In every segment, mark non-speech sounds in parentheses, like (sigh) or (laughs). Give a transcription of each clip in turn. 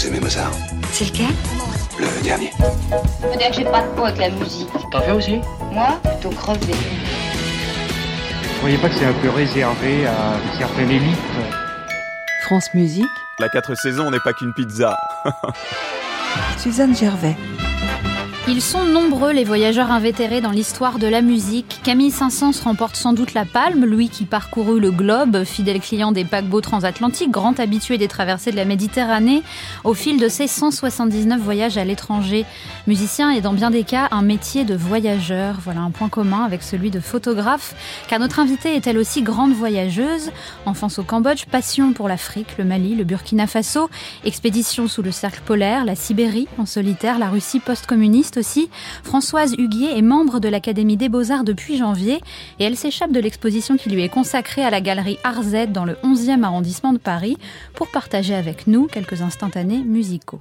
Vous aimez Mozart C'est lequel Le dernier. Faut dire que j'ai pas de peau avec la musique. T'en fais aussi Moi, plutôt crevé. Vous croyez pas que c'est un peu réservé à une certaine élite France Musique. La quatre saisons n'est pas qu'une pizza. Suzanne Gervais. Ils sont nombreux les voyageurs invétérés dans l'histoire de la musique. Camille Saint-Saëns remporte sans doute la palme, lui qui parcourut le globe, fidèle client des paquebots transatlantiques, grand habitué des traversées de la Méditerranée, au fil de ses 179 voyages à l'étranger. Musicien et dans bien des cas un métier de voyageur. Voilà un point commun avec celui de photographe, car notre invitée est elle aussi grande voyageuse. Enfance au Cambodge, passion pour l'Afrique, le Mali, le Burkina Faso, expédition sous le cercle polaire, la Sibérie en solitaire, la Russie post-communiste Françoise Huguier est membre de l'Académie des Beaux-Arts depuis janvier et elle s'échappe de l'exposition qui lui est consacrée à la galerie Arzet dans le 11e arrondissement de Paris pour partager avec nous quelques instantanés musicaux.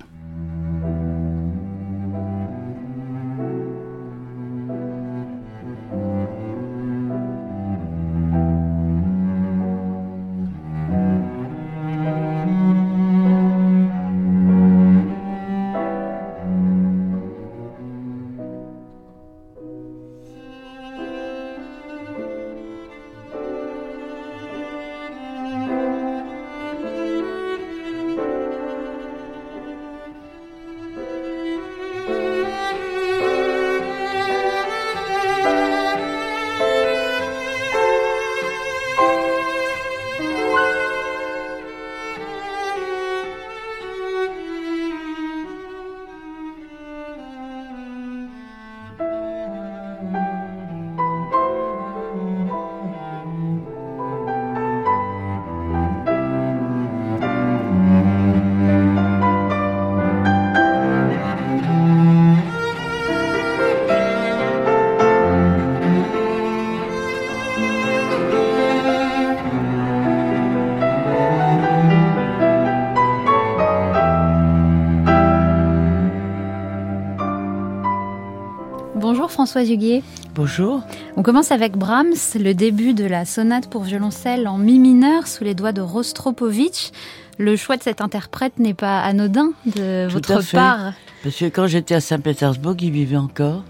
Françoise Huguier. Bonjour. On commence avec Brahms, le début de la sonate pour violoncelle en mi mineur sous les doigts de Rostropovitch. Le choix de cet interprète n'est pas anodin de Tout votre à fait. part. Parce que quand j'étais à Saint-Pétersbourg, il vivait encore.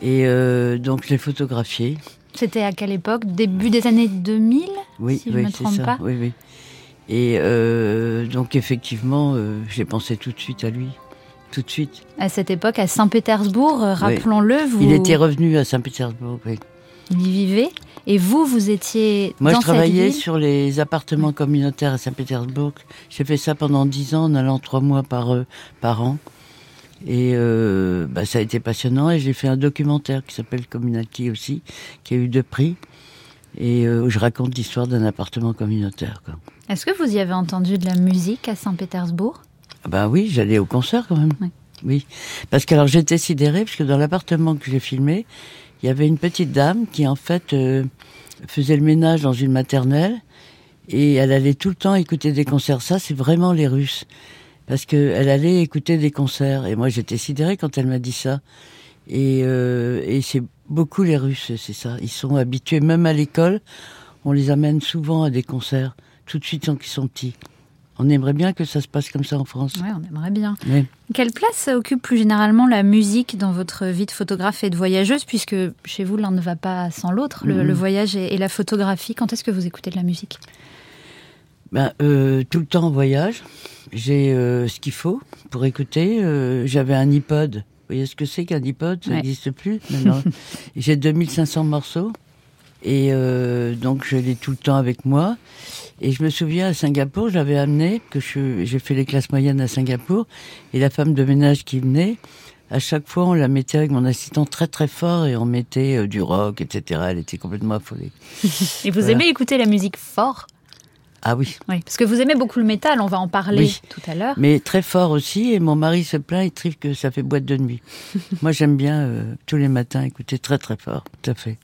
Et euh, donc je l'ai photographié. C'était à quelle époque? Début des années 2000 Oui, si je oui, me c'est trompe ça. pas? Oui, oui. Et euh, donc effectivement, euh, j'ai pensé tout de suite à lui. Tout de suite. À cette époque, à Saint-Pétersbourg, euh, rappelons-le, vous Il était revenu à Saint-Pétersbourg. Oui. il y vivez. Et vous, vous étiez Moi, dans je travaillais cette ville. sur les appartements communautaires à Saint-Pétersbourg. J'ai fait ça pendant dix ans, en allant trois mois par, euh, par an. Et euh, bah, ça a été passionnant. Et j'ai fait un documentaire qui s'appelle Community aussi, qui a eu deux prix. Et euh, où je raconte l'histoire d'un appartement communautaire. Est-ce que vous y avez entendu de la musique à Saint-Pétersbourg? Bah oui, j'allais au concert quand même. Oui. Oui. Parce que alors j'étais sidérée, parce que dans l'appartement que j'ai filmé, il y avait une petite dame qui en fait euh, faisait le ménage dans une maternelle et elle allait tout le temps écouter des concerts. Ça, c'est vraiment les Russes. Parce qu'elle allait écouter des concerts. Et moi, j'étais sidérée quand elle m'a dit ça. Et, euh, et c'est beaucoup les Russes, c'est ça. Ils sont habitués, même à l'école, on les amène souvent à des concerts, tout de suite quand ils sont petits. On aimerait bien que ça se passe comme ça en France. Oui, on aimerait bien. Oui. Quelle place occupe plus généralement la musique dans votre vie de photographe et de voyageuse, puisque chez vous, l'un ne va pas sans l'autre, le, Mhm. le voyage et, et la photographie. Quand est-ce que vous écoutez de la musique? Ben, euh, tout le temps en voyage. J'ai euh, ce qu'il faut pour écouter. Euh, J'avais un iPod. Vous voyez ce que c'est qu'un iPod? Ça Ouais. n'existe plus maintenant. (laughs) J'ai 2500 morceaux. Et donc, je l'ai tout le temps avec moi. Et je me souviens, à Singapour, j'avais amené, que j'ai fait les classes moyennes à Singapour, et la femme de ménage qui venait, à chaque fois, on la mettait avec mon assistant très très fort, et on mettait euh, du rock, etc. Elle était complètement affolée. (laughs) Et vous Voilà. aimez écouter la musique fort? Ah oui. Oui, parce que vous aimez beaucoup le métal, on va en parler Oui. tout à l'heure. Mais très fort aussi, et mon mari se plaint, il trouve que ça fait boîte de nuit. (laughs) Moi, j'aime bien euh, tous les matins écouter très très fort, tout à fait.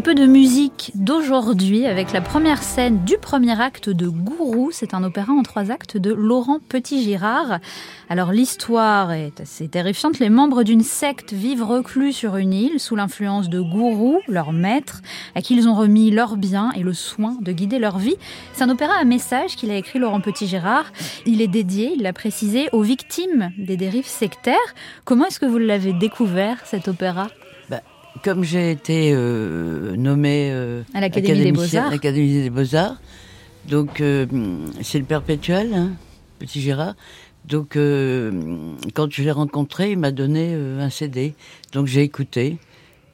Petit peu de musique d'aujourd'hui avec la première scène du premier acte de Gourou. C'est un opéra en trois actes de Laurent Petit-Girard. Alors l'histoire est assez terrifiante. Les membres d'une secte vivent reclus sur une île sous l'influence de Gourou, leur maître, à qui ils ont remis leurs biens et le soin de guider leur vie. C'est un opéra à message qu'il a écrit Laurent Petit-Girard. Il est dédié, il l'a précisé, aux victimes des dérives sectaires. Comment est-ce que vous l'avez découvert cet opéra? Comme j'ai été euh, nommé euh, À l'Académie des académicien- Beaux-Arts. l'Académie des Beaux-Arts, donc euh, c'est le perpétuel, hein, Petit Gérard. Donc euh, quand je l'ai rencontré, il m'a donné euh, un CD, donc j'ai écouté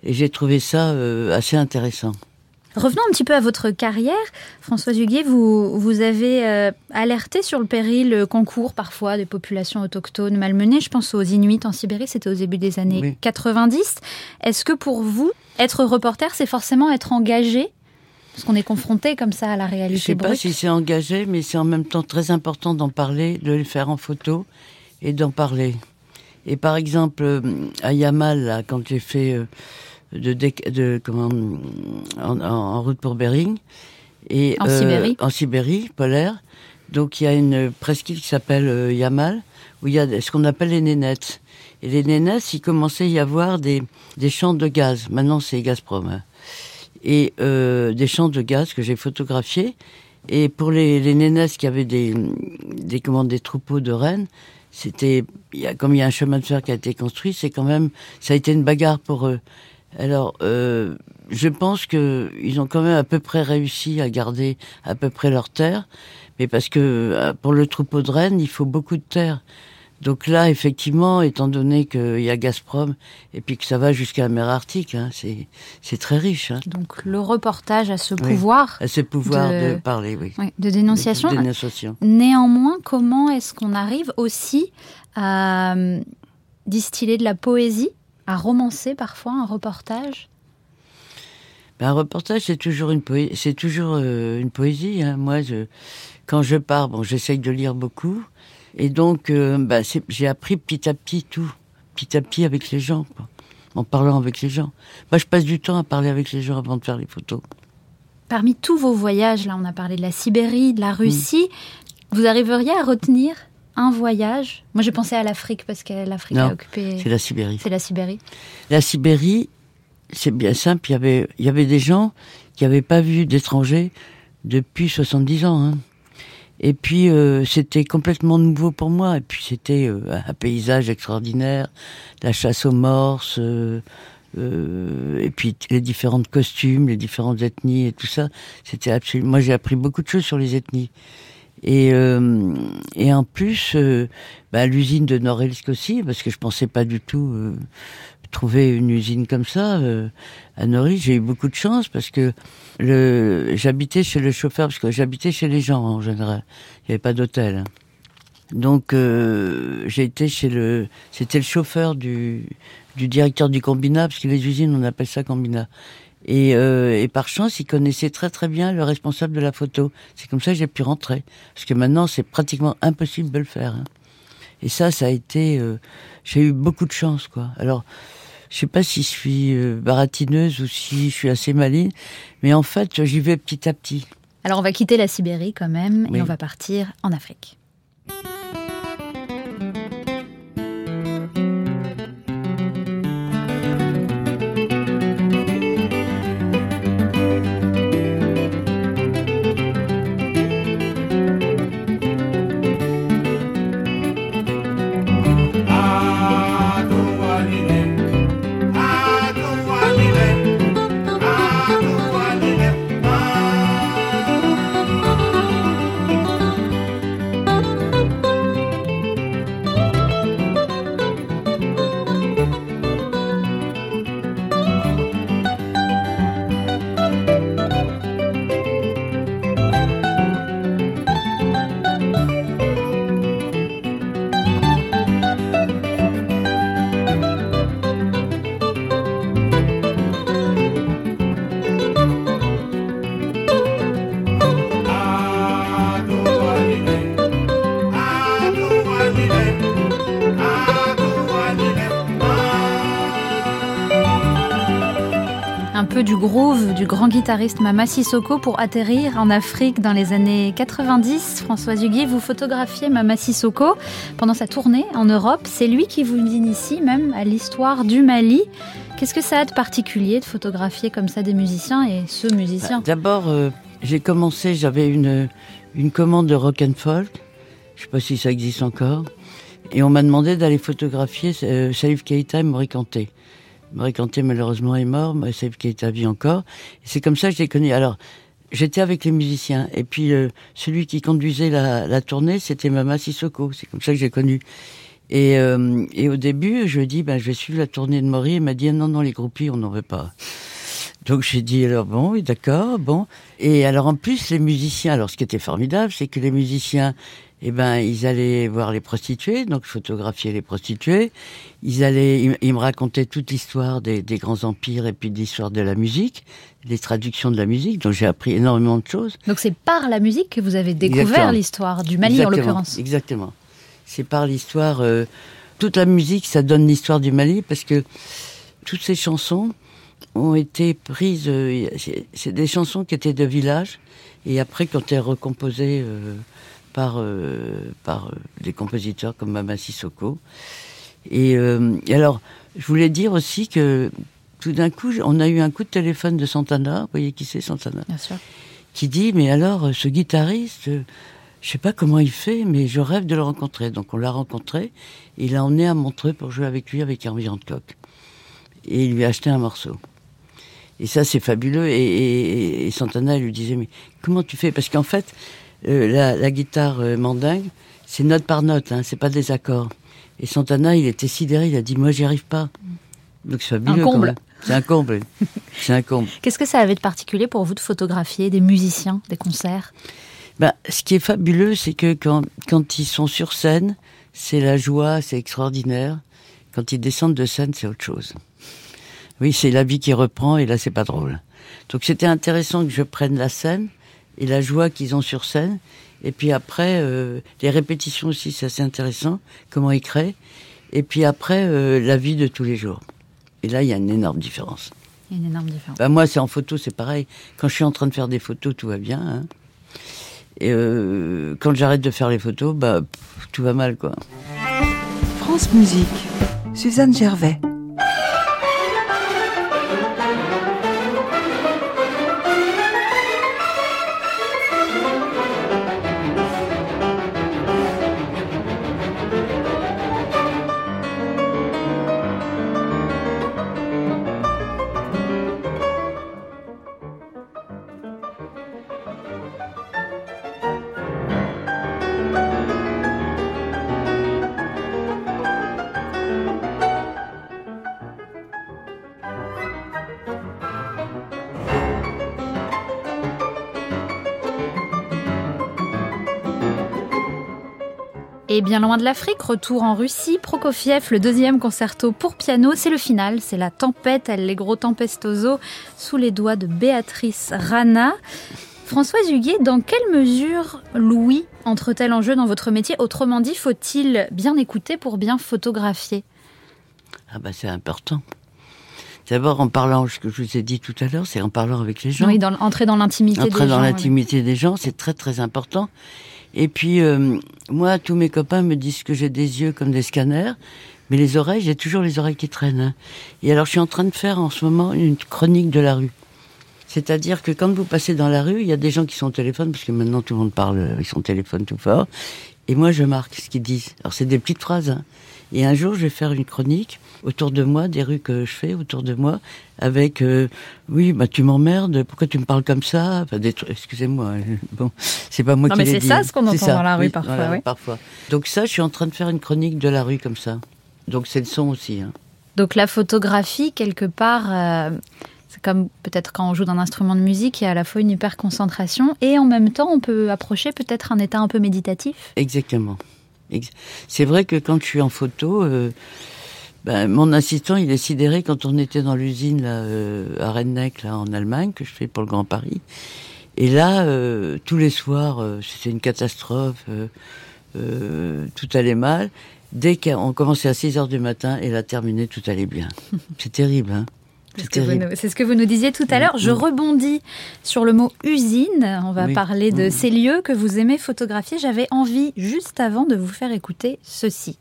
et j'ai trouvé ça euh, assez intéressant. Revenons un petit peu à votre carrière. Françoise Huguet, vous, vous avez euh, alerté sur le péril concours parfois des populations autochtones malmenées. Je pense aux Inuits en Sibérie, c'était au début des années Oui. 90. Est-ce que pour vous, être reporter, c'est forcément être engagé? Parce qu'on est confronté comme ça à la Je réalité sais pas si c'est engagé, mais c'est en même temps très important d'en parler, de le faire en photo et d'en parler. Et par exemple, euh, à Yamal, là, quand j'ai fait euh, de, de comment en, route pour Bering et En euh, Sibérie. en Sibérie polaire, donc il y a une presqu'île qui s'appelle euh, Yamal où il y a ce qu'on appelle les nénettes. Et les nénettes, il commençait à y avoir des des champs de gaz. Maintenant, c'est Gazprom. hein et euh, des champs de gaz que j'ai photographiés. Et pour les, les nénesses qui avaient des, des, comment, des troupeaux de rennes, c'était, comme il y a un chemin de fer qui a été construit, c'est quand même, ça a été une bagarre pour eux. Alors, euh, je pense que ils ont quand même à peu près réussi à garder à peu près leur terre, mais parce que euh, pour le troupeau de rennes, il faut beaucoup de terre. Donc là, effectivement, étant donné qu'il y a Gazprom et puis que ça va jusqu'à la mer Arctique, hein, c'est très riche. Hein. Donc le reportage a ce Oui. pouvoir À ce pouvoir De- de, parler, oui. oui, de dénonciation. De dénonciation. Néanmoins, comment est-ce qu'on arrive aussi à euh, distiller de la poésie, à romancer parfois un reportage? Ben, un reportage, c'est toujours une poésie. C'est toujours euh, une poésie. Hein. Moi, je, quand je pars, bon, j'essaye de lire beaucoup, et donc, euh, ben, j'ai appris petit à petit tout, petit à petit avec les gens, quoi, en parlant avec les gens. Moi, je passe du temps à parler avec les gens avant de faire les photos. Parmi tous vos voyages, là on a parlé de la Sibérie, de la Russie, vous arriveriez à retenir un voyage Moi j'ai pensé à l'Afrique parce que l'Afrique a occupé... C'est la Sibérie. C'est la Sibérie. La Sibérie, c'est bien simple. Il y avait, il y avait des gens qui n'avaient pas vu d'étrangers depuis 70 ans. Hein. Et puis euh, c'était complètement nouveau pour moi. Et puis c'était euh, un paysage extraordinaire, la chasse aux morses, euh, et puis les différents costumes, les différentes ethnies et tout ça. C'était absolument. Moi j'ai appris beaucoup de choses sur les ethnies. Et, euh, et en plus, euh, bah, l'usine de Norilsk aussi, parce que je pensais pas du tout euh, trouver une usine comme ça euh, à Norilsk. J'ai eu beaucoup de chance parce que le, j'habitais chez le chauffeur, parce que j'habitais chez les gens en général. Il n'y avait pas d'hôtel. Donc euh, j'ai été chez le, c'était le chauffeur du, du directeur du combinat, parce que les usines on appelle ça combinat. Et, euh, et par chance, il connaissait très très bien le responsable de la photo. C'est comme ça que j'ai pu rentrer, parce que maintenant c'est pratiquement impossible de le faire. hein. Et ça, ça a été, euh, j'ai eu beaucoup de chance quoi. Alors je sais pas si je suis euh, baratineuse ou si je suis assez maligne, mais en fait j'y vais petit à petit. Alors on va quitter la Sibérie quand même Oui. et on va partir en Afrique. Du groove du grand guitariste Mama Sissoko pour atterrir en Afrique dans les années 90. Françoise Huguet, vous photographiez Mama Sissoko pendant sa tournée en Europe. C'est lui qui vous initie même à l'histoire du Mali. Qu'est-ce que ça a de particulier de photographier comme ça des musiciens et ce musicien? D'abord, euh, j'ai commencé, j'avais une, une commande de rock and folk. Je sais pas si ça existe encore. Et on m'a demandé d'aller photographier euh, Salif Keïta et Mori Mori Kanté, malheureusement, est mort, mais Salif Keïta vit encore. Et c'est comme ça que je l'ai connu. Alors, j'étais avec les musiciens. Et puis, euh, celui qui conduisait la, tournée, c'était Mama Sissoko. C'est comme ça que j'ai connu. Et, euh, et au début, je dit, ben, je vais suivre la tournée de Maury. Il m'a dit, non, non, les groupies, on n'en veut pas. Donc j'ai dit, alors bon, oui, d'accord, bon. Et alors en plus, les musiciens, alors ce qui était formidable, c'est que les musiciens, eh ben, ils allaient voir les prostituées, donc photographier les prostituées. Ils allaient, ils, ils me racontaient toute l'histoire des, des grands empires et puis de l'histoire de la musique, les traductions de la musique. Donc j'ai appris énormément de choses. Donc c'est par la musique que vous avez découvert l'histoire du Mali en l'occurrence. Exactement. C'est par l'histoire. euh, toute la musique, ça donne l'histoire du Mali parce que toutes ces chansons ont été prises. euh, c'est- c'est des chansons qui étaient de village et après, quand elles recomposées euh, par euh, par euh, des compositeurs comme Mama Sissoko. Et, euh, et alors, je voulais dire aussi que tout d'un coup, on a eu un coup de téléphone de Santana. Vous voyez qui c'est Santana Bien sûr. qui dit mais alors euh, ce guitariste euh, je sais pas comment il fait mais je rêve de le rencontrer donc on l'a rencontré il l'a emmené à Montreux pour jouer avec lui avec Herbie Hancock et il lui a acheté un morceau et ça c'est fabuleux et, et- et Santana lui disait mais comment tu fais? Parce qu'en fait euh, la, la guitare euh, mandingue c'est note par note hein, c'est pas des accords. Et Santana il était sidéré il a dit moi j'y arrive pas. Donc c'est fabuleux c'est un comble. (laughs) C'est un comble. Qu'est-ce que ça avait de particulier pour vous de photographier des musiciens, des concerts? Ben, ce qui est fabuleux, c'est que quand, quand ils sont sur scène, c'est la joie, c'est extraordinaire. Quand ils descendent de scène, c'est autre chose. Oui, c'est la vie qui reprend et là, c'est pas drôle. Donc c'était intéressant que je prenne la scène et la joie qu'ils ont sur scène. Et puis après, euh, les répétitions aussi, c'est assez intéressant, comment ils créent. Et puis après, euh, la vie de tous les jours. Et là, il y a une énorme différence. Il y a une énorme différence. Bah, moi, c'est en photo, c'est pareil. Quand je suis en train de faire des photos, tout va bien. hein. Et euh, quand j'arrête de faire les photos, bah, pff, tout va mal, quoi. France Musique. Suzanne Gervais. Et bien loin de l'Afrique, retour en Russie, Prokofiev, le deuxième concerto pour piano, c'est le final, c'est la tempête, Allegro tempestoso, sous les doigts de Béatrice Rana. Françoise Huguet, dans quelle mesure Louis entre-t-elle en jeu dans votre métier? Autrement dit, faut-il bien écouter pour bien photographier? Ah bah c'est important. D'abord en parlant, ce que je vous ai dit tout à l'heure, c'est en parlant avec les gens. Oui, dans, entrer dans l'intimité des gens. Entrer dans l'intimité des gens, c'est très très important. Et puis, euh, moi, tous mes copains me disent que j'ai des yeux comme des scanners, mais les oreilles, j'ai toujours les oreilles qui traînent. hein. Et alors, je suis en train de faire en ce moment une chronique de la rue. C'est-à-dire que quand vous passez dans la rue, il y a des gens qui sont au téléphone, parce que maintenant tout le monde parle, euh, ils sont au téléphone tout fort. Et moi, je marque ce qu'ils disent. Alors, c'est des petites phrases. hein. Et un jour, je vais faire une chronique autour de moi, des rues que je fais autour de moi, avec euh, oui, bah tu m'emmerdes, pourquoi tu me parles comme ça? Enfin, des Excusez-moi, (laughs) bon, c'est pas moi Non, qui mais c'est ça ce qu'on entend ça, dans la rue oui, parfois, voilà, oui. parfois. Donc ça, je suis en train de faire une chronique de la rue comme ça. Donc c'est le son aussi. Hein. Donc la photographie, quelque part, euh, c'est comme peut-être quand on joue d'un instrument de musique, il y a à la fois une hyper concentration et en même temps on peut approcher peut-être un état un peu méditatif. Exactement. C'est vrai que quand je suis en photo, euh, ben, mon assistant, il est sidéré quand on était dans l'usine là, euh, à Rennec, là, en Allemagne, que je fais pour le Grand Paris. Et là, euh, tous les soirs, c'était une catastrophe, tout allait mal. Dès qu'on commençait à 6 heures du matin et là terminé, tout allait bien. (laughs) C'est terrible, hein C'est ce, que vous nous- disiez tout à l'heure. Je rebondis sur le mot usine. On va Oui. parler de ces lieux que vous aimez photographier. J'avais envie, juste avant, de vous faire écouter ceci.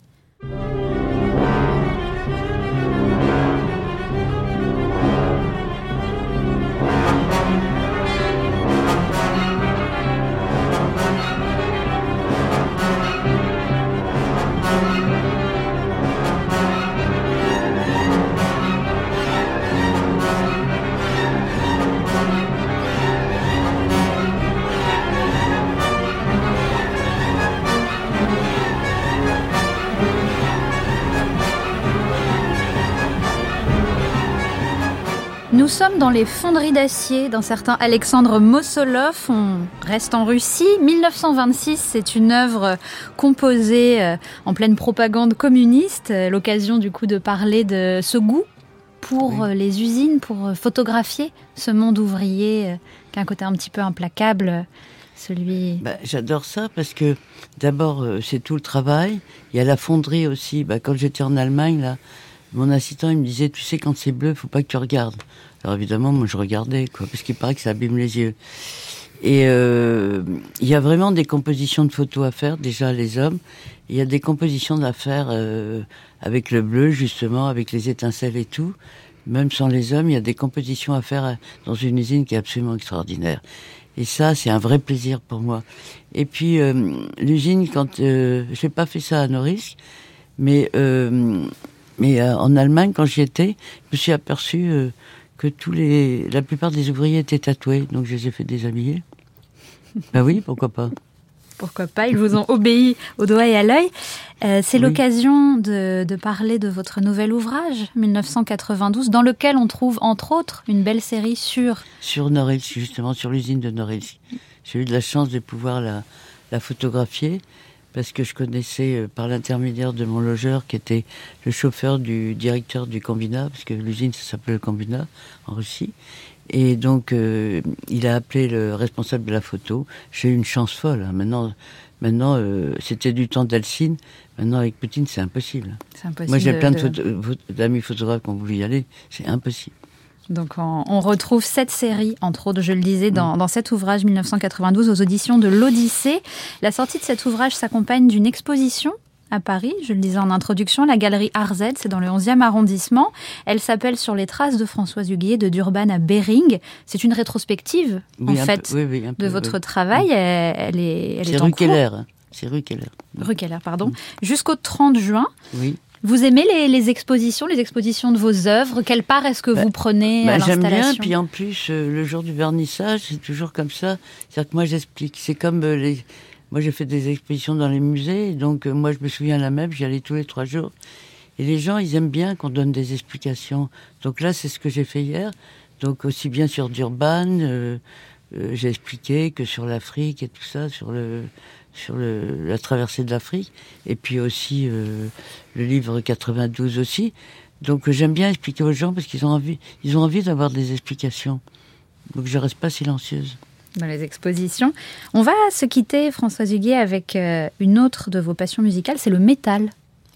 Sommes dans les fonderies d'acier d'un certain Alexandre Mossolov. On reste en Russie. 1926, c'est une œuvre composée euh, en pleine propagande communiste. Euh, L'occasion du coup de parler de ce goût pour Oui. euh, les usines, pour photographier ce monde ouvrier qui a un côté un petit peu implacable, celui. Bah, J'adore ça parce que d'abord c'est tout le travail. Il y a la fonderie aussi. Bah, quand j'étais en Allemagne là, mon assistant il me disait tu sais quand c'est bleu faut pas que tu regardes. Alors évidemment moi je regardais quoi parce qu'il paraît que ça abîme les yeux. Et euh, il y a vraiment des compositions de photos à faire déjà les hommes. Il y a des compositions à faire euh, avec le bleu justement avec les étincelles et tout. Même sans les hommes, il y a des compositions à faire euh, dans une usine qui est absolument extraordinaire. Et ça, c'est un vrai plaisir pour moi. Et puis l'usine, quand euh, j'ai pas fait ça à Norilsk, mais mais euh, en Allemagne, quand j'y étais, je me suis aperçu euh, que tous les, la plupart des ouvriers étaient tatoués, donc je les ai fait déshabiller. (laughs) ben oui, pourquoi pas. Pourquoi pas Ils vous ont obéi au doigt et à l'œil. Euh, c'est Oui. l'occasion de, de parler de votre nouvel ouvrage, 1992, dans lequel on trouve entre autres une belle série sur Sur Norilsk, justement, sur l'usine de Norilsk. J'ai eu de la chance de pouvoir la, la photographier parce que je connaissais euh, par l'intermédiaire de mon logeur qui était le chauffeur du directeur du combinat, parce que l'usine ça s'appelait le combinat en Russie. Et donc euh, il a appelé le responsable de la photo. J'ai eu une chance folle. hein. Maintenant, maintenant euh, c'était du temps d'Alcine. Maintenant avec Poutine c'est impossible. Moi j'ai plein de- photo- d'amis photographes qui ont voulu y aller. C'est impossible. Donc on, on retrouve cette série, entre autres, je le disais, dans, dans cet ouvrage 1992 aux auditions de l'Odyssée. La sortie de cet ouvrage s'accompagne d'une exposition à Paris, je le disais en introduction, la galerie RZ, c'est dans le 11e arrondissement. Elle s'appelle Sur les traces de Françoise Huguier de Durban à Bering. C'est une rétrospective, Oui, en fait, peu- oui, oui, un de votre travail. Elle, elle est, elle C'est est en rue cours. Keller. C'est rue Keller. Rue Keller, pardon. Jusqu'au 30 juin. Oui. Vous aimez les, les expositions, les expositions de vos œuvres? Quelle part est-ce que Bah, vous prenez Bah, à J'aime bien, l'installation? puis en plus, euh, le jour du vernissage, c'est toujours comme ça. C'est-à-dire que moi, j'explique. C'est comme euh, les. Moi, j'ai fait des expositions dans les musées, donc euh, moi, je me souviens la même, j'y allais tous les trois jours. Et les gens, ils aiment bien qu'on donne des explications. Donc là, c'est ce que j'ai fait hier. Donc aussi bien sur Durban, euh, euh, j'ai expliqué que sur l'Afrique et tout ça, sur le sur le, la traversée de l'Afrique, et puis aussi euh, le livre 92 aussi. Donc euh, j'aime bien expliquer aux gens parce qu'ils ont envie, ils ont envie d'avoir des explications. Donc je reste pas silencieuse. dans les expositions. On va se quitter, Françoise Huguet, avec euh, une autre de vos passions musicales, c'est le métal.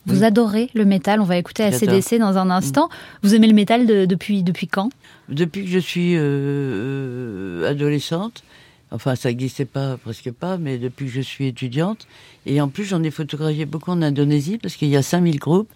Vous Oui. adorez le métal. On va écouter. ACDC dans un instant. Vous aimez le métal de- depuis, depuis quand? Depuis que je suis euh, adolescente, enfin ça n'existait pas presque pas, mais depuis que je suis étudiante, et en plus j'en ai photographié beaucoup en Indonésie parce qu'il y a 5000 groupes,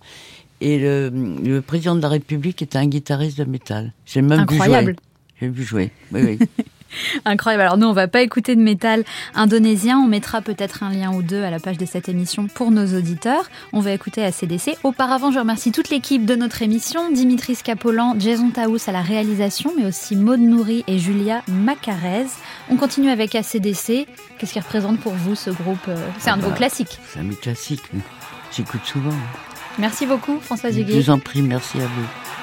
et le, le président de la République était un guitariste de métal. J'ai même Incroyable. J'ai vu jouer, oui, oui. (laughs) (laughs) Incroyable. Alors nous, on va pas écouter de métal indonésien. On mettra peut-être un lien ou deux à la page de cette émission pour nos auditeurs. On va écouter ACDC. Auparavant, je remercie toute l'équipe de notre émission. Dimitri Scapolan, Jason Taous à la réalisation, mais aussi Maud Nourri et Julia Macarez. On continue avec ACDC. Qu'est-ce qui représente pour vous ce groupe euh, C'est un de vos bah, classiques. C'est un mythe classique, mais j'écoute souvent. Merci beaucoup, Françoise Je Huguet. vous en prie, merci à vous.